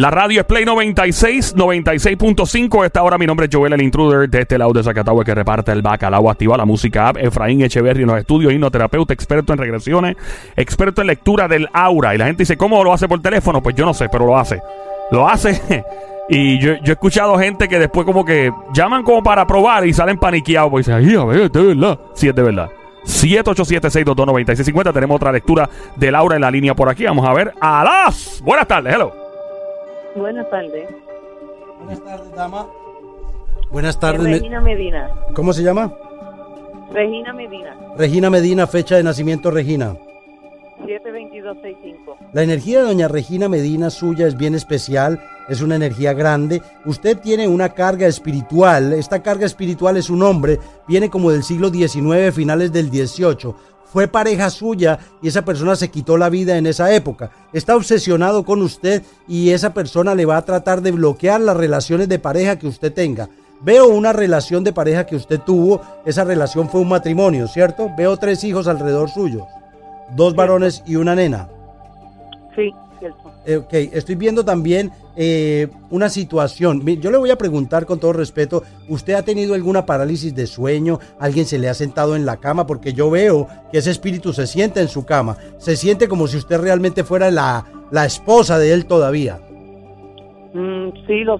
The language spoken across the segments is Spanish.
La radio es Play 96, 96.5. Esta hora mi nombre es Joel el Intruder de este lado de Zacatagua que reparte el bacalao. Activa la música app. Efraín Echeverry en los estudios, hipnoterapeuta, experto en regresiones, experto en lectura del aura. Y la gente dice, ¿cómo lo hace por teléfono? Pues yo no sé, pero lo hace. Lo hace. y yo, he escuchado gente que después como que llaman como para probar y salen paniqueados. Pues dicen, ay, a ver, de verdad. Sí, es de verdad. 787-622-9650. Tenemos otra lectura de Laura en la línea por aquí. Vamos a ver. a las Buenas tardes, hello. Buenas tardes. Buenas tardes, dama. Buenas tardes. Regina Medina. ¿Cómo se llama? Regina Medina. Regina Medina, fecha de nacimiento Regina. 72265. La energía de doña Regina Medina suya es bien especial, es una energía grande. Usted tiene una carga espiritual, esta carga espiritual es un hombre, viene como del siglo XIX, finales del XVIII. Fue pareja suya y esa persona se quitó la vida en esa época. Está obsesionado con usted y esa persona le va a tratar de bloquear las relaciones de pareja que usted tenga. Veo una relación de pareja que usted tuvo, esa relación fue un matrimonio, ¿cierto? Veo tres hijos alrededor suyo, dos varones y una nena. Sí, cierto. Ok, estoy viendo también eh, una situación. Yo le voy a preguntar con todo respeto, ¿usted ha tenido alguna parálisis de sueño? ¿Alguien se le ha sentado en la cama? Porque yo veo que ese espíritu se sienta en su cama. Se siente como si usted realmente fuera la, la esposa de él todavía. Mm, sí, lo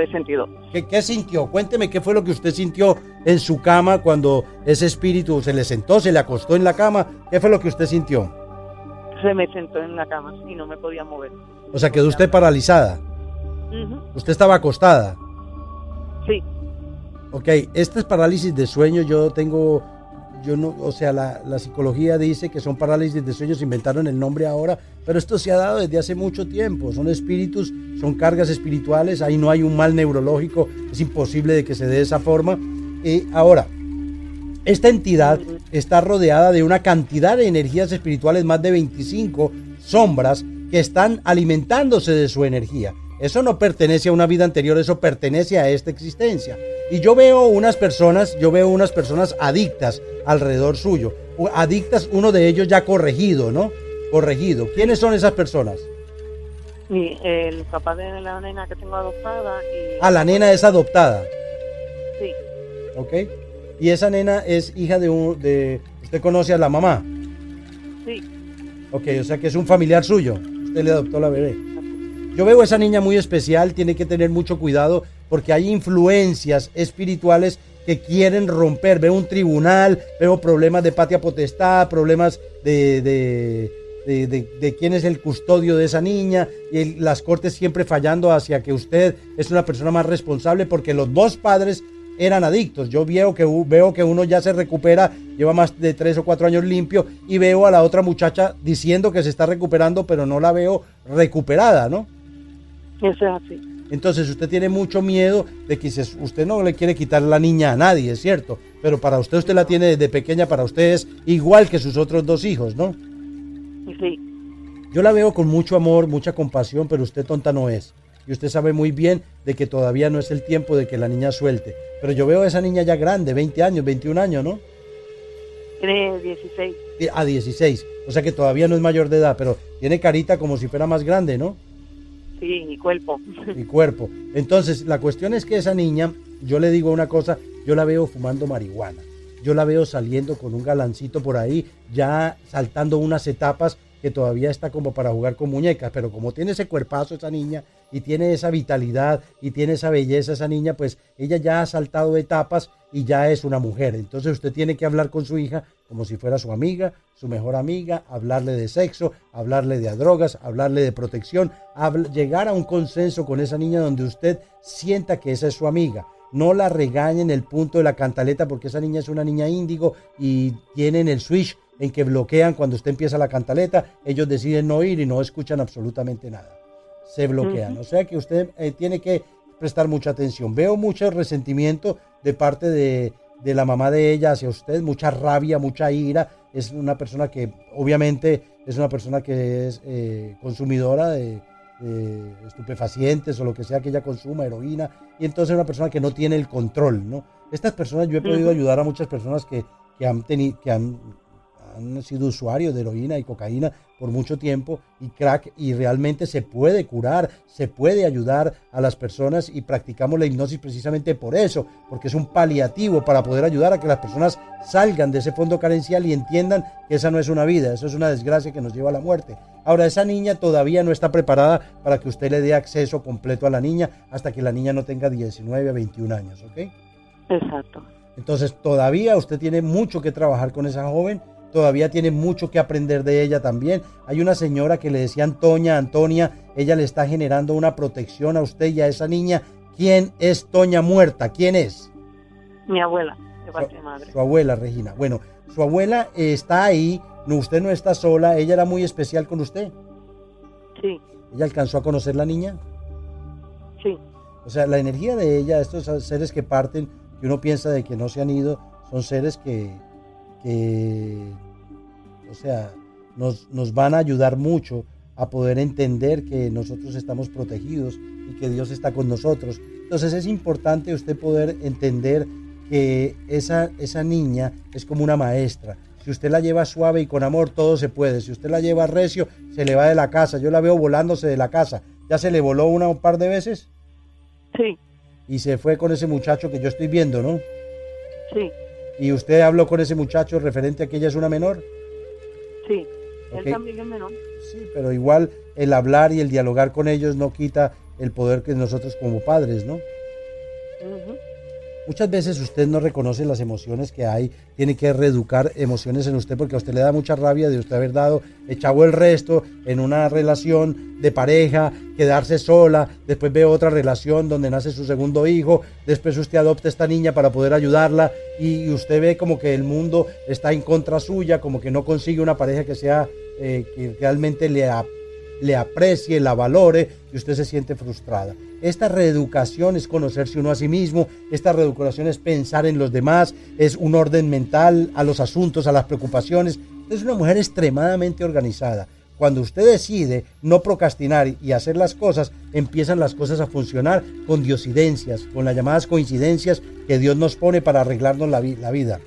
he sentido. ¿Qué, qué sintió? Cuénteme qué fue lo que usted sintió en su cama cuando ese espíritu se le sentó, se le acostó en la cama. ¿Qué fue lo que usted sintió? Se me sentó en la cama y no me podía mover. O sea, quedó usted paralizada. Usted estaba acostada. Sí, Ok, esta es parálisis de sueño. Yo tengo, yo no, o sea, la, la psicología dice que son parálisis de sueño, se inventaron el nombre ahora, pero esto se ha dado desde hace mucho tiempo. Son espíritus, son cargas espirituales, ahí no hay un mal neurológico, es imposible de que se dé de esa forma. Y ahora, esta entidad está rodeada de una cantidad de energías espirituales, más de 25 sombras que están alimentándose de su energía. Eso no pertenece a una vida anterior, eso pertenece a esta existencia. Y yo veo unas personas, yo veo unas personas adictas alrededor suyo. Adictas, uno de ellos ya corregido, ¿no? Corregido. ¿Quiénes son esas personas? y el papá de la nena que tengo adoptada y... Ah, la nena es adoptada, Sí, ¿ok? Y esa nena es hija de un... De, ¿Usted conoce a la mamá? sí. Ok, o sea que es un familiar suyo. Usted le adoptó la bebé. Yo veo a esa niña muy especial, tiene que tener mucho cuidado porque hay influencias espirituales que quieren romper. Veo un tribunal, veo problemas de patria potestad, problemas de, de, de, quién es el custodio de esa niña y las cortes siempre fallando hacia que usted es una persona más responsable porque los dos padres eran adictos. Yo veo que, veo que uno ya se recupera, lleva más de tres o cuatro años limpio y veo a la otra muchacha diciendo que se está recuperando, pero no la veo recuperada, ¿no? Eso es así. Entonces usted tiene mucho miedo de que usted no le quiere quitar la niña a nadie, es cierto, pero para usted usted la tiene desde pequeña, para usted es igual que sus otros dos hijos, ¿no? Sí, Yo la veo con mucho amor, mucha compasión, pero usted tonta no es. Y usted sabe muy bien de que todavía no es el tiempo de que la niña suelte. Pero yo veo a esa niña ya grande, 20 años, 21 años, ¿no? tiene 16. Eh, A 16. O sea que todavía no es mayor de edad, pero tiene carita como si fuera más grande, ¿no? Sí, cuerpo. Y cuerpo. Entonces, la cuestión es que esa niña, yo le digo una cosa, yo la veo fumando marihuana. Yo la veo saliendo con un galancito por ahí, ya saltando unas etapas que todavía está como para jugar con muñecas, pero como tiene ese cuerpazo esa niña y tiene esa vitalidad y tiene esa belleza esa niña, pues ella ya ha saltado etapas y ya es una mujer. Entonces usted tiene que hablar con su hija como si fuera su amiga, su mejor amiga, hablarle de sexo, hablarle de drogas, hablarle de protección, habl- llegar a un consenso con esa niña donde usted sienta que esa es su amiga. No la regañe en el punto de la cantaleta porque esa niña es una niña índigo y tienen el switch en que bloquean cuando usted empieza la cantaleta, ellos deciden no ir y no escuchan absolutamente nada. Se bloquean. Ujú. O sea que usted eh, tiene que prestar mucha atención. Veo mucho resentimiento de parte de, de la mamá de ella hacia usted, mucha rabia, mucha ira. Es una persona que obviamente es una persona que es eh, consumidora de, de estupefacientes o lo que sea que ella consuma, heroína, y entonces es una persona que no tiene el control, ¿no? Estas personas, yo he podido ayudar a muchas personas que, que han tenido, que han, han sido usuarios de heroína y cocaína por mucho tiempo y crack y realmente se puede curar, se puede ayudar a las personas y practicamos la hipnosis precisamente por eso, porque es un paliativo para poder ayudar a que las personas salgan de ese fondo carencial y entiendan que esa no es una vida, eso es una desgracia que nos lleva a la muerte. Ahora, esa niña todavía no está preparada para que usted le dé acceso completo a la niña hasta que la niña no tenga 19 a 21 años, ¿ok? Exacto. Entonces todavía usted tiene mucho que trabajar con esa joven, todavía tiene mucho que aprender de ella también. Hay una señora que le decía Antonia, Antonia, ella le está generando una protección a usted y a esa niña. ¿Quién es Toña muerta? ¿Quién es? Mi abuela, de parte de madre. Su abuela, Regina. Bueno, su abuela está ahí, no, usted no está sola, ella era muy especial con usted. Sí, ¿Ella alcanzó a conocer la niña? sí, O sea, la energía de ella, estos seres que parten, que uno piensa de que no se han ido, son seres que, que o sea, nos, nos van a ayudar mucho a poder entender que nosotros estamos protegidos y que Dios está con nosotros. Entonces es importante usted poder entender que esa, esa niña es como una maestra. Si usted la lleva suave y con amor, todo se puede. Si usted la lleva recio, se le va de la casa. Yo la veo volándose de la casa. ¿Ya se le voló una un par de veces? sí, y se fue con ese muchacho que yo estoy viendo, ¿no? sí, Y usted habló con ese muchacho referente a que ella es una menor. sí. Él también es menor. Sí, pero igual el hablar y el dialogar con ellos no quita el poder que nosotros como padres, ¿no? Muchas veces usted no reconoce las emociones que hay, tiene que reeducar emociones en usted porque a usted le da mucha rabia de usted haber dado, echado el resto en una relación de pareja, quedarse sola, después ve otra relación donde nace su segundo hijo, después usted adopta a esta niña para poder ayudarla y usted ve como que el mundo está en contra suya, como que no consigue una pareja que sea, eh, que realmente le, le aprecie, la valore y usted se siente frustrada. Esta reeducación es conocerse uno a sí mismo, esta reeducación es pensar en los demás, es un orden mental a los asuntos, a las preocupaciones. Es una mujer extremadamente organizada. Cuando usted decide no procrastinar y hacer las cosas, empiezan las cosas a funcionar con diosidencias, con las llamadas coincidencias que Dios nos pone para arreglarnos la vida.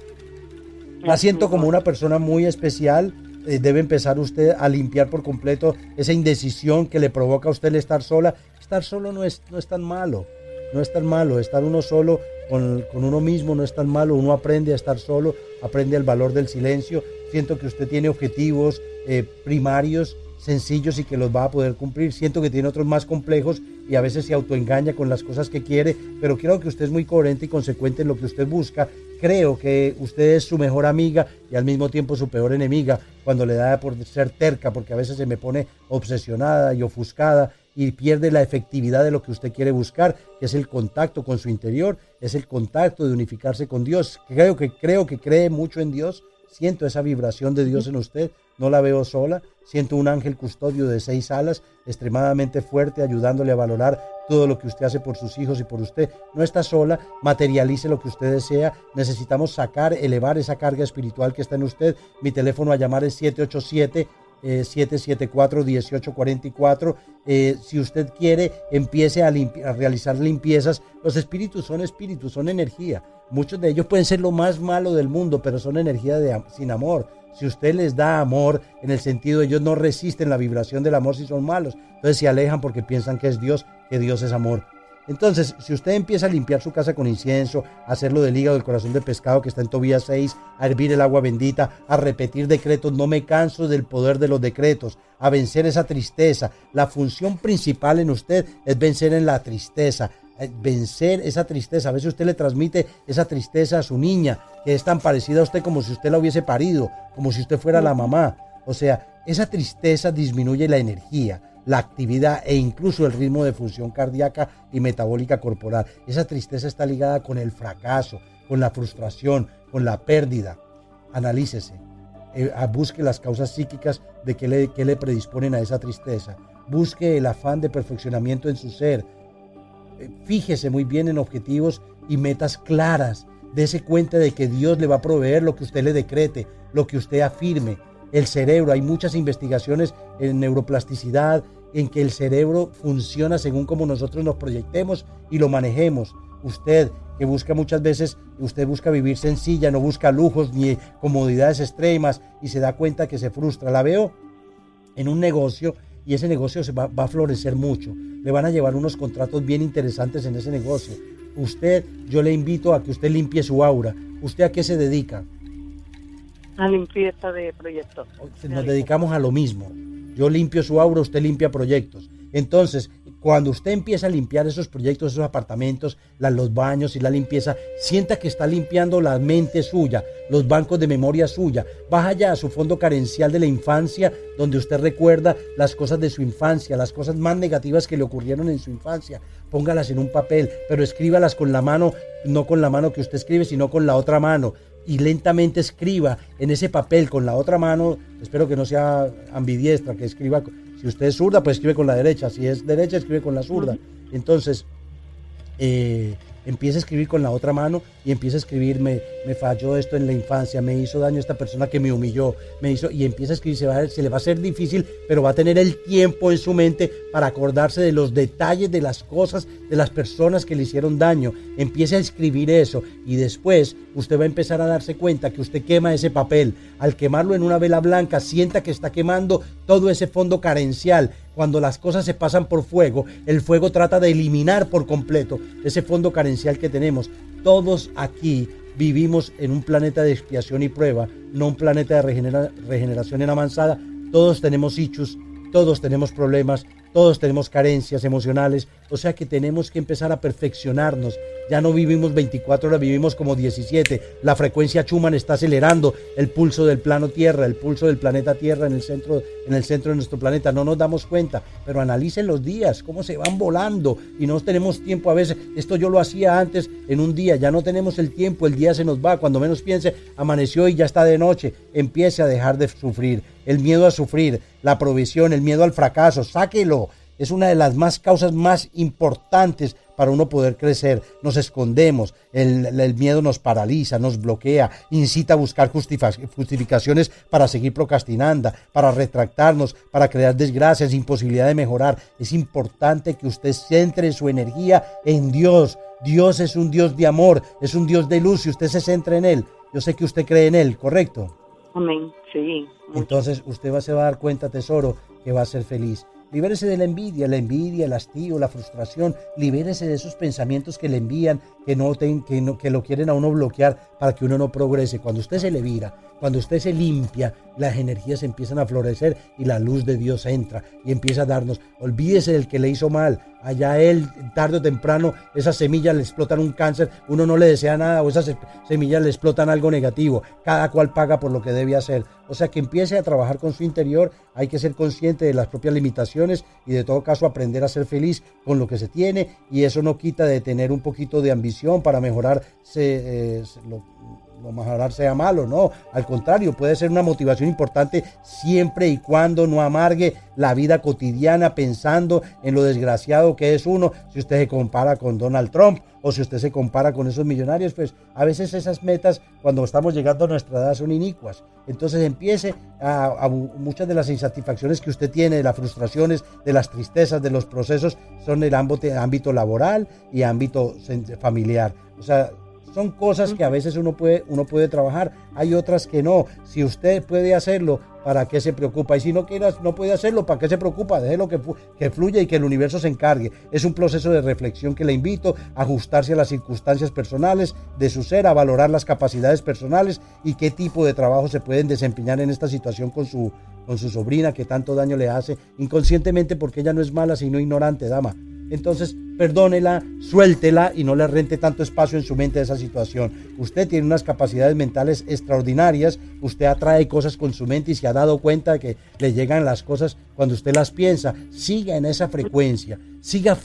La siento como una persona muy especial. Eh, debe empezar usted a limpiar por completo esa indecisión que le provoca a usted el estar sola. Estar solo no es, no es tan malo. No es tan malo. Estar uno solo con, con uno mismo no es tan malo. Uno aprende a estar solo, aprende el valor del silencio. Siento que usted tiene objetivos eh, primarios, sencillos y que los va a poder cumplir. Siento que tiene otros más complejos y a veces se autoengaña con las cosas que quiere, pero creo que usted es muy coherente y consecuente en lo que usted busca. Creo que usted es su mejor amiga y al mismo tiempo su peor enemiga cuando le da por ser terca, porque a veces se me pone obsesionada y ofuscada y pierde la efectividad de lo que usted quiere buscar, que es el contacto con su interior, es el contacto de unificarse con Dios. Creo que creo que cree mucho en Dios, siento esa vibración de Dios en usted, no la veo sola, siento un ángel custodio de seis alas, extremadamente fuerte, ayudándole a valorar todo lo que usted hace por sus hijos y por usted. No está sola, materialice lo que usted desea. Necesitamos sacar, elevar esa carga espiritual que está en usted. Mi teléfono a llamar es 787. eh, 774-1844. Eh, si usted quiere, empiece a, realizar limpiezas. Los espíritus son espíritus, son energía. Muchos de ellos pueden ser lo más malo del mundo, pero son energía de, sin amor. Si usted les da amor, en el sentido ellos no resisten la vibración del amor si son malos, entonces se alejan porque piensan que es Dios, que Dios es amor. Entonces, si usted empieza a limpiar su casa con incienso, a hacerlo del hígado del corazón de pescado que está en Tobías 6, a hervir el agua bendita, a repetir decretos, no me canso del poder de los decretos, a vencer esa tristeza. La función principal en usted es vencer en la tristeza, eh, vencer esa tristeza. A veces usted le transmite esa tristeza a su niña, que es tan parecida a usted como si usted la hubiese parido, como si usted fuera la mamá. O sea, esa tristeza disminuye la energía, la actividad e incluso el ritmo de función cardíaca y metabólica corporal. Esa tristeza está ligada con el fracaso, con la frustración, con la pérdida. Analícese, eh, ah, busque las causas psíquicas de que le, le predisponen a esa tristeza. Busque el afán de perfeccionamiento en su ser. Eh, Fíjese muy bien en objetivos y metas claras. Dese cuenta de que Dios le va a proveer lo que usted le decrete, lo que usted afirme. El cerebro. Hay muchas investigaciones en neuroplasticidad, en que el cerebro funciona según como nosotros nos proyectemos y lo manejemos. Usted que busca muchas veces, usted busca vivir sencilla, no busca lujos ni comodidades extremas y se da cuenta que se frustra. La veo en un negocio y ese negocio se va, va, a florecer mucho. Le van a llevar unos contratos bien interesantes en ese negocio. Usted, yo le invito a que usted limpie su aura. ¿Usted a qué se dedica? A limpieza de proyectos. Nos dedicamos a lo mismo. Yo limpio su aura, usted limpia proyectos. Entonces, cuando usted empieza a limpiar esos proyectos, esos apartamentos, los baños y la limpieza, sienta que está limpiando la mente suya, los bancos de memoria suya. Vaya a su fondo carencial de la infancia, donde usted recuerda las cosas de su infancia, las cosas más negativas que le ocurrieron en su infancia. Póngalas en un papel, pero escríbalas con la mano, no con la mano que usted escribe, sino con la otra mano y lentamente escriba en ese papel con la otra mano, espero que no sea ambidiestra, que escriba, si usted es zurda, pues escribe con la derecha, si es derecha, escribe con la zurda. Entonces, eh, empieza a escribir con la otra mano y empieza a escribir, me, falló esto en la infancia, me hizo daño esta persona que me humilló, me hizo, y empieza a escribir, se, va le va a ser difícil, pero va a tener el tiempo en su mente para acordarse de los detalles de las cosas, de las personas que le hicieron daño. Empiece a escribir eso y después usted va a empezar a darse cuenta que usted quema ese papel. Al quemarlo en una vela blanca, sienta que está quemando todo ese fondo carencial cuando las cosas se pasan por fuego, el fuego trata de eliminar por completo ese fondo carencial que tenemos. Todos aquí vivimos en un planeta de expiación y prueba, no un planeta de regeneración en avanzada. Todos tenemos hichos, todos tenemos problemas, todos tenemos carencias emocionales, o sea que tenemos que empezar a perfeccionarnos. Ya no vivimos 24 horas, vivimos como 17. La frecuencia Schumann está acelerando el pulso del plano Tierra, el pulso del planeta Tierra en el centro, en el centro de nuestro planeta. No nos damos cuenta, pero analicen los días, cómo se van volando y no tenemos tiempo a veces. Esto yo lo hacía antes en un día, ya no tenemos el tiempo, el día se nos va. Cuando menos piense, amaneció y ya está de noche. Empiece a dejar de sufrir. El miedo a sufrir, la provisión, el miedo al fracaso, sáquelo es una de las más causas más importantes para uno poder crecer. Nos escondemos, el, miedo nos paraliza, nos bloquea, incita a buscar justificaciones para seguir procrastinando, para retractarnos, para crear desgracias, imposibilidad de mejorar. Es importante que usted centre su energía en Dios. Dios es un Dios de amor, es un Dios de luz y usted se centra en Él. Yo sé que usted cree en Él, ¿correcto? Amén, sí. Entonces usted va, se va a dar cuenta, tesoro, que va a ser feliz. Libérese de la envidia, la envidia, el hastío, la frustración. Libérese de esos pensamientos que le envían, que, no, que, que lo quieren a uno bloquear para que uno no progrese. Cuando usted se le vira, cuando usted se limpia, las energías empiezan a florecer y la luz de Dios entra y empieza a darnos. Olvídese del que le hizo mal. Allá él, tarde o temprano, esas semillas le explotan un cáncer. Uno no le desea nada o esas semillas le explotan algo negativo. Cada cual paga por lo que debe hacer. O sea que empiece a trabajar con su interior. Hay que ser consciente de las propias limitaciones y de todo caso aprender a ser feliz con lo que se tiene. Y eso no quita de tener un poquito de ambición para mejorar eh, lo, mejorar sea malo, no. Al contrario, puede ser una motivación importante siempre y cuando no amargue la vida cotidiana pensando en lo desgraciado que es uno. Si usted se compara con Donald Trump o si usted se compara con esos millonarios, pues a veces esas metas cuando estamos llegando a nuestra edad son inicuas. Entonces empiece a, muchas de las insatisfacciones que usted tiene, de las frustraciones, de las tristezas, de los procesos, son el ámbito, ámbito laboral y ámbito familiar. O sea, son cosas que a veces uno puede, uno puede trabajar, hay otras que no. Si usted puede hacerlo, ¿para qué se preocupa? Y si no quieras, no puede hacerlo, ¿para qué se preocupa? Déjelo que, que fluya y que el universo se encargue. Es un proceso de reflexión que le invito a ajustarse a las circunstancias personales de su ser, a valorar las capacidades personales y qué tipo de trabajo se pueden desempeñar en esta situación con su, con su sobrina que tanto daño le hace, inconscientemente porque ella no es mala, sino ignorante, dama. Entonces, perdónela, suéltela y no le rente tanto espacio en su mente a esa situación. Usted tiene unas capacidades mentales extraordinarias, usted atrae cosas con su mente y se ha dado cuenta de que le llegan las cosas cuando usted las piensa. Siga en esa frecuencia, siga,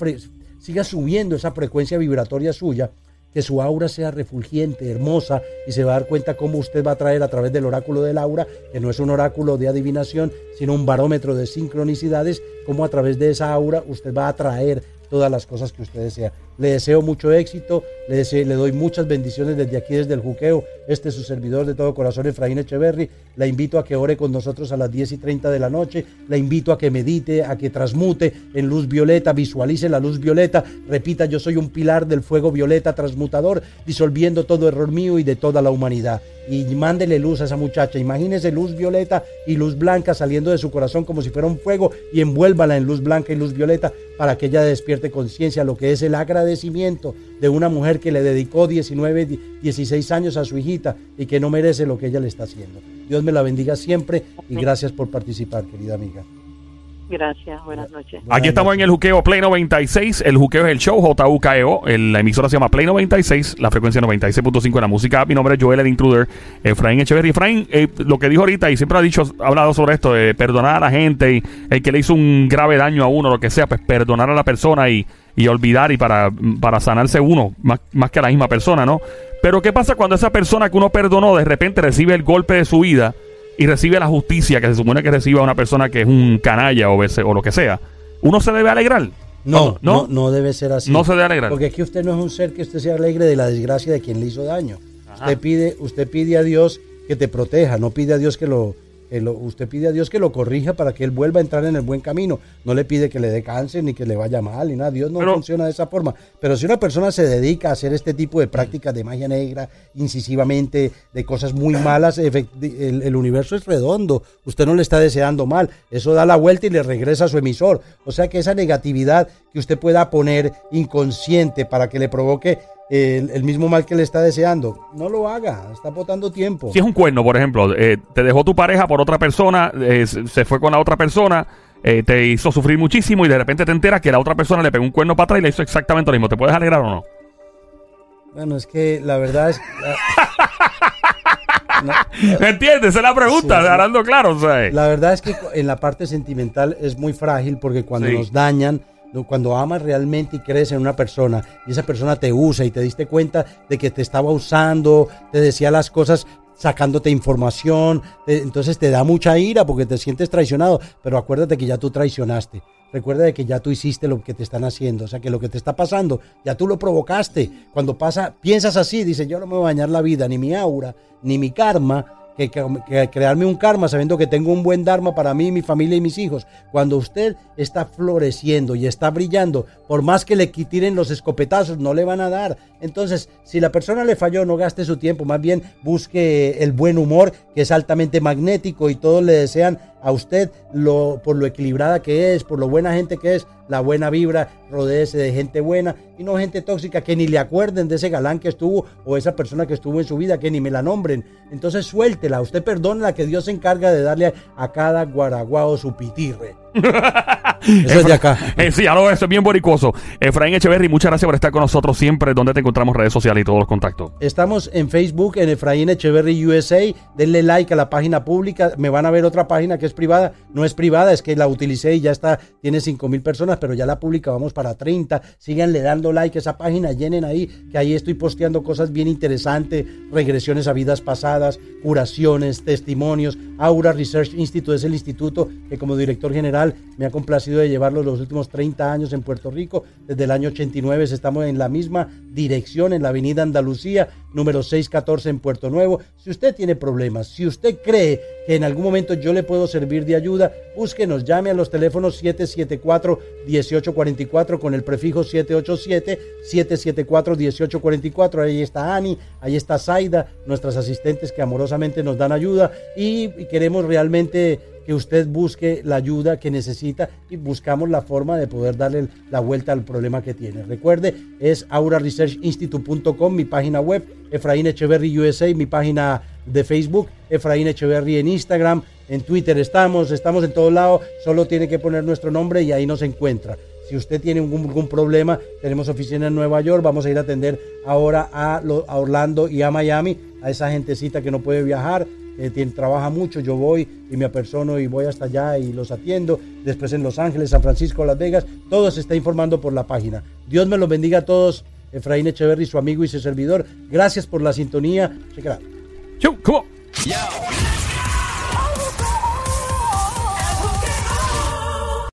siga subiendo esa frecuencia vibratoria suya que su aura sea refulgente, hermosa, y se va a dar cuenta cómo usted va a traer a través del oráculo del aura, que no es un oráculo de adivinación, sino un barómetro de sincronicidades, cómo a través de esa aura usted va a traer todas las cosas que usted desea. Le deseo mucho éxito, le, deseo- le doy muchas bendiciones desde aquí, desde el juqueo. Este es su servidor de todo corazón, Efraín Echeverry. La invito a que ore con nosotros a las 10 y 30 de la noche. La invito a que medite, a que transmute en luz violeta, visualice la luz violeta. Repita, yo soy un pilar del fuego violeta transmutador, disolviendo todo error mío y de toda la humanidad. Y mándele luz a esa muchacha. Imagínese luz violeta y luz blanca saliendo de su corazón como si fuera un fuego y envuélvala en luz blanca y luz violeta para que ella despierte conciencia, lo que es el agradecimiento de una mujer que le dedicó 19, 16 años a su hijita y que no merece lo que ella le está haciendo. Dios me la bendiga siempre y gracias por participar, querida amiga. Gracias, buenas noches. Aquí estamos en el juqueo Play 96. El juqueo es el show JUKEO. El- La emisora se llama Play 96. La frecuencia 96.5 de la música. Mi nombre es Joel el Intruder. Efraín Echeverry. Efraín, eh, lo que dijo ahorita y siempre ha dicho, ha hablado sobre esto, de perdonar a la gente y el que le hizo un grave daño a uno, lo que sea, pues perdonar a la persona y, y olvidar y para, para sanarse uno, más, más que a la misma persona, ¿no? Pero ¿qué pasa cuando esa persona que uno perdonó de repente recibe el golpe de su vida? Y recibe la justicia que se supone que reciba una persona que es un canalla o, ese- o lo que sea, uno se debe alegrar. No, no, no, no debe ser así. no se debe alegrar. Porque aquí usted no es un ser que usted se alegre de la desgracia de quien le hizo daño. Usted pide, usted pide a Dios que te proteja, no pide a Dios que lo, lo- usted pide a Dios que lo corrija para que él vuelva a entrar en el buen camino. No le pide que le dé cáncer ni que le vaya mal ni nada. Dios no Pero- funciona de esa forma. Pero si una persona se dedica a hacer este tipo de prácticas de magia negra, incisivamente, de cosas muy malas, el, el universo es redondo. Usted no le está deseando mal. Eso da la vuelta y le regresa a su emisor. O sea que esa negatividad que usted pueda poner inconsciente para que le provoque el, el mismo mal que le está deseando, no lo haga. Está botando tiempo. Si es un cuerno, por ejemplo, eh, te dejó tu pareja por otra persona, eh, se fue con la otra persona, eh, te hizo sufrir muchísimo y de repente te enteras que la otra persona le pegó un cuerno para atrás y le hizo exactamente lo mismo. ¿Te puedes alegrar o no? Bueno, es que la verdad es... No, ¿Me entiendes? Esa es la pregunta, Sí. hablando claro. O sea, La verdad es que en la parte sentimental es muy frágil porque cuando Sí. nos dañan, cuando amas realmente y crees en una persona y esa persona te usa y te diste cuenta de que te estaba usando, te decía las cosas sacándote información, entonces te da mucha ira porque te sientes traicionado, pero acuérdate que ya tú traicionaste. Recuerda de que ya tú hiciste lo que te están haciendo, o sea que lo que te está pasando, ya tú lo provocaste. Cuando pasa, piensas así, dice, yo no me voy a bañar la vida, ni mi aura, ni mi karma, que, crearme un karma sabiendo que tengo un buen dharma para mí, mi familia y mis hijos. Cuando usted está floreciendo y está brillando, por más que le tiren los escopetazos, no le van a dar. Entonces, si la persona le falló, no gaste su tiempo, más bien busque el buen humor, que es altamente magnético y todos le desean a usted lo, por lo equilibrada que es, por lo buena gente que es, la buena vibra, rodéese de gente buena y no gente tóxica que ni le acuerden de ese galán que estuvo o esa persona que estuvo en su vida, que ni me la nombren. Entonces suéltela, usted perdónela que Dios se encarga de darle a cada guaraguao su pitirre. Eso es de acá. Eh, sí, algo eso es bien boricoso. Efraín Echeverry, muchas gracias por estar con nosotros siempre. donde te encontramos redes sociales y todos los contactos? Estamos en Facebook, en Efraín Echeverry USA. Denle like a la página pública. Me van a ver otra página que es privada. No es privada, es que la utilicé y ya está. Tiene 5 mil personas, pero ya la pública vamos para 30. Síganle dando like a esa página. Llenen ahí, que ahí estoy posteando cosas bien interesantes. Regresiones a vidas pasadas, curaciones, testimonios. Aura Research Institute es el instituto que como director general me ha complacido de llevarlo los últimos 30 años en Puerto Rico. Desde el año 89 estamos en la misma dirección en la avenida Andalucía, número 614 en Puerto Nuevo. Si usted tiene problemas, si usted cree que en algún momento yo le puedo servir de ayuda, búsquenos, llame a los teléfonos 774-1844 con el prefijo 787-774-1844. Ahí está Ani, ahí está Zaida, nuestras asistentes que amorosamente nos dan ayuda y, y queremos realmente que usted busque la ayuda que necesita y buscamos la forma de poder darle la vuelta al problema que tiene. Recuerde, es auraresearchinstitute.com, mi página web, Efraín Echeverry USA, mi página de Facebook, Efraín Echeverry en Instagram, en Twitter estamos, estamos en todos lados, solo tiene que poner nuestro nombre y ahí nos encuentra. Si usted tiene algún, algún problema, tenemos oficina en Nueva York, vamos a ir a atender ahora a, a Orlando y a Miami, a esa gentecita que no puede viajar, eh, tiene- trabaja mucho, yo voy y me apersono y voy hasta allá y los atiendo. Después en Los Ángeles, San Francisco, Las Vegas, todo se está informando por la página. Dios me los bendiga a todos. Efraín Echeverry, su amigo y su servidor. Gracias por la sintonía. Check it out. Chau, come on. Yo,